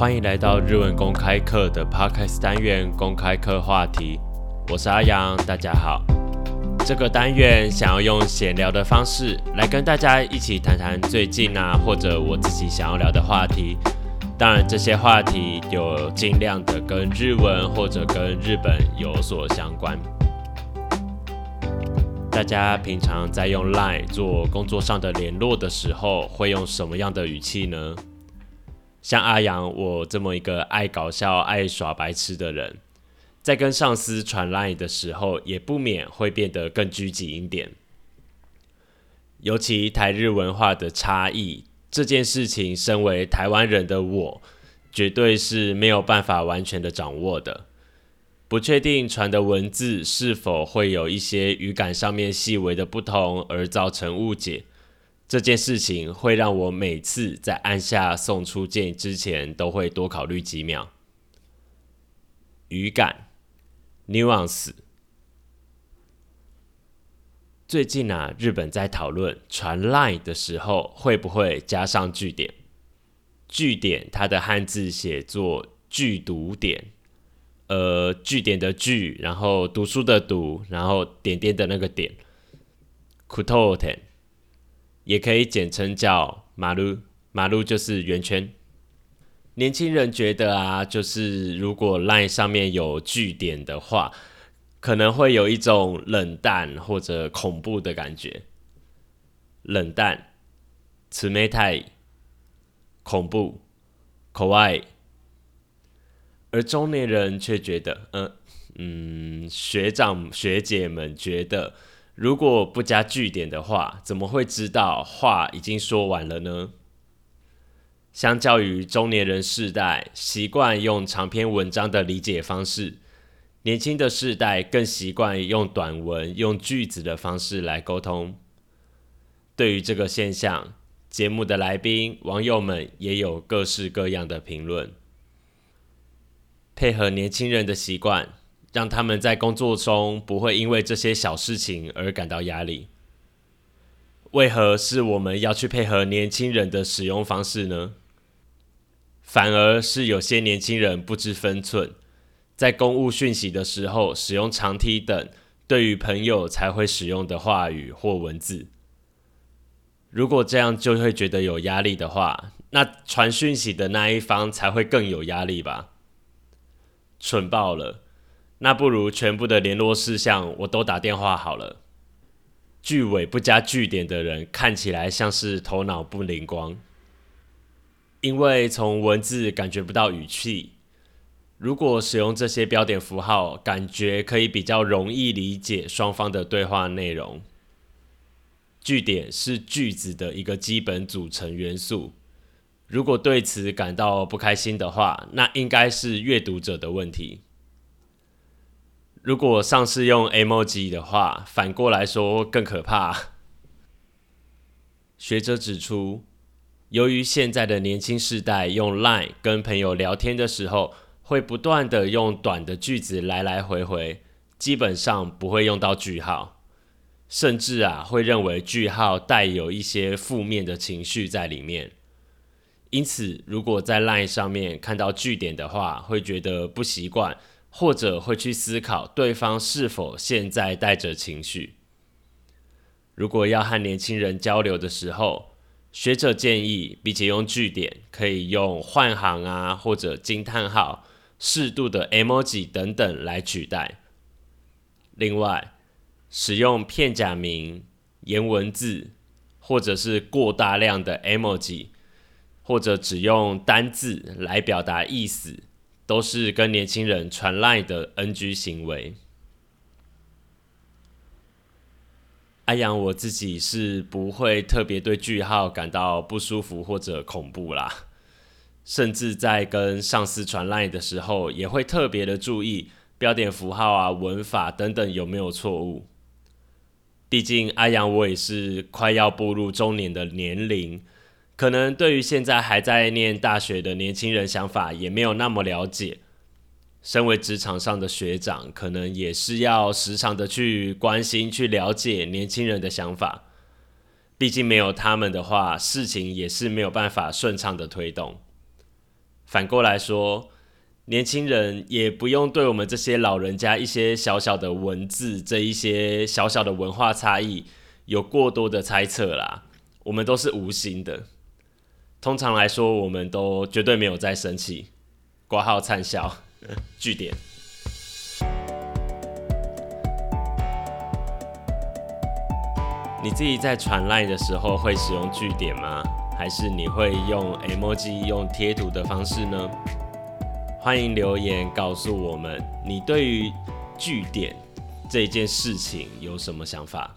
欢迎来到日文公开课的 Podcast 单元公开课话题，我是阿阳，大家好。这个单元想要用闲聊的方式来跟大家一起谈谈最近啊，或者我自己想要聊的话题。当然，这些话题有尽量的跟日文或者跟日本有所相关。大家平常在用 Line 做工作上的联络的时候，会用什么样的语气呢？像阿阳我这么一个爱搞笑、爱耍白痴的人，在跟上司传 line 的时候，也不免会变得更拘谨一点。尤其台日文化的差异这件事情，身为台湾人的我，绝对是没有办法完全的掌握的。不确定传的文字是否会有一些语感上面细微的不同，而造成误解。这件事情会让我每次在按下送出键之前，都会多考虑几秒。语感，nuance。最近啊，日本在讨论传 line 的时候会不会加上句点。句点它的汉字写作句读点，呃，句点的句，然后读书的读，然后点点的那个点。kutoten。也可以简称叫马路，马路就是圆圈。年轻人觉得啊，就是如果 line 上面有句点的话，可能会有一种冷淡或者恐怖的感觉。冷淡，慈眉太恐怖，可爱。而中年人却觉得，嗯嗯，学长学姐们觉得。如果不加句点的话，怎么会知道话已经说完了呢？相较于中年人世代习惯用长篇文章的理解方式，年轻的世代更习惯用短文、用句子的方式来沟通。对于这个现象，节目的来宾、网友们也有各式各样的评论，配合年轻人的习惯。让他们在工作中不会因为这些小事情而感到压力。为何是我们要去配合年轻人的使用方式呢？反而是有些年轻人不知分寸，在公务讯息的时候使用长梯等对于朋友才会使用的话语或文字。如果这样就会觉得有压力的话，那传讯息的那一方才会更有压力吧？蠢爆了！那不如全部的联络事项我都打电话好了。句尾不加句点的人看起来像是头脑不灵光，因为从文字感觉不到语气。如果使用这些标点符号，感觉可以比较容易理解双方的对话内容。句点是句子的一个基本组成元素。如果对此感到不开心的话，那应该是阅读者的问题。如果上次用 emoji 的话，反过来说更可怕。学者指出，由于现在的年轻世代用 Line 跟朋友聊天的时候，会不断的用短的句子来来回回，基本上不会用到句号，甚至啊会认为句号带有一些负面的情绪在里面。因此，如果在 Line 上面看到句点的话，会觉得不习惯。或者会去思考对方是否现在带着情绪。如果要和年轻人交流的时候，学者建议，比起用句点，可以用换行啊，或者惊叹号、适度的 emoji 等等来取代。另外，使用片假名、颜文字，或者是过大量的 emoji，或者只用单字来表达意思。都是跟年轻人传赖的 NG 行为。阿阳，我自己是不会特别对句号感到不舒服或者恐怖啦，甚至在跟上司传赖的时候，也会特别的注意标点符号啊、文法等等有没有错误。毕竟阿阳我也是快要步入中年的年龄。可能对于现在还在念大学的年轻人想法也没有那么了解。身为职场上的学长，可能也是要时常的去关心、去了解年轻人的想法。毕竟没有他们的话，事情也是没有办法顺畅的推动。反过来说，年轻人也不用对我们这些老人家一些小小的文字这一些小小的文化差异有过多的猜测啦。我们都是无心的。通常来说，我们都绝对没有在生气。挂号灿笑，据点。你自己在传赖的时候会使用句点吗？还是你会用 emoji 用贴图的方式呢？欢迎留言告诉我们，你对于句点这件事情有什么想法？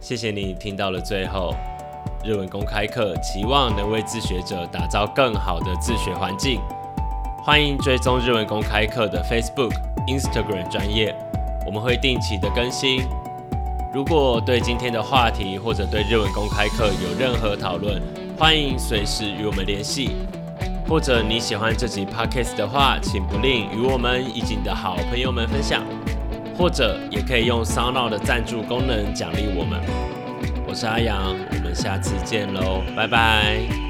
谢谢你听到了最后，日文公开课期望能为自学者打造更好的自学环境。欢迎追踪日文公开课的 Facebook、Instagram 专业，我们会定期的更新。如果对今天的话题或者对日文公开课有任何讨论，欢迎随时与我们联系。或者你喜欢这集 podcast 的话，请不吝与我们以及你的好朋友们分享。或者也可以用 Sound 的赞助功能奖励我们。我是阿阳，我们下次见喽，拜拜。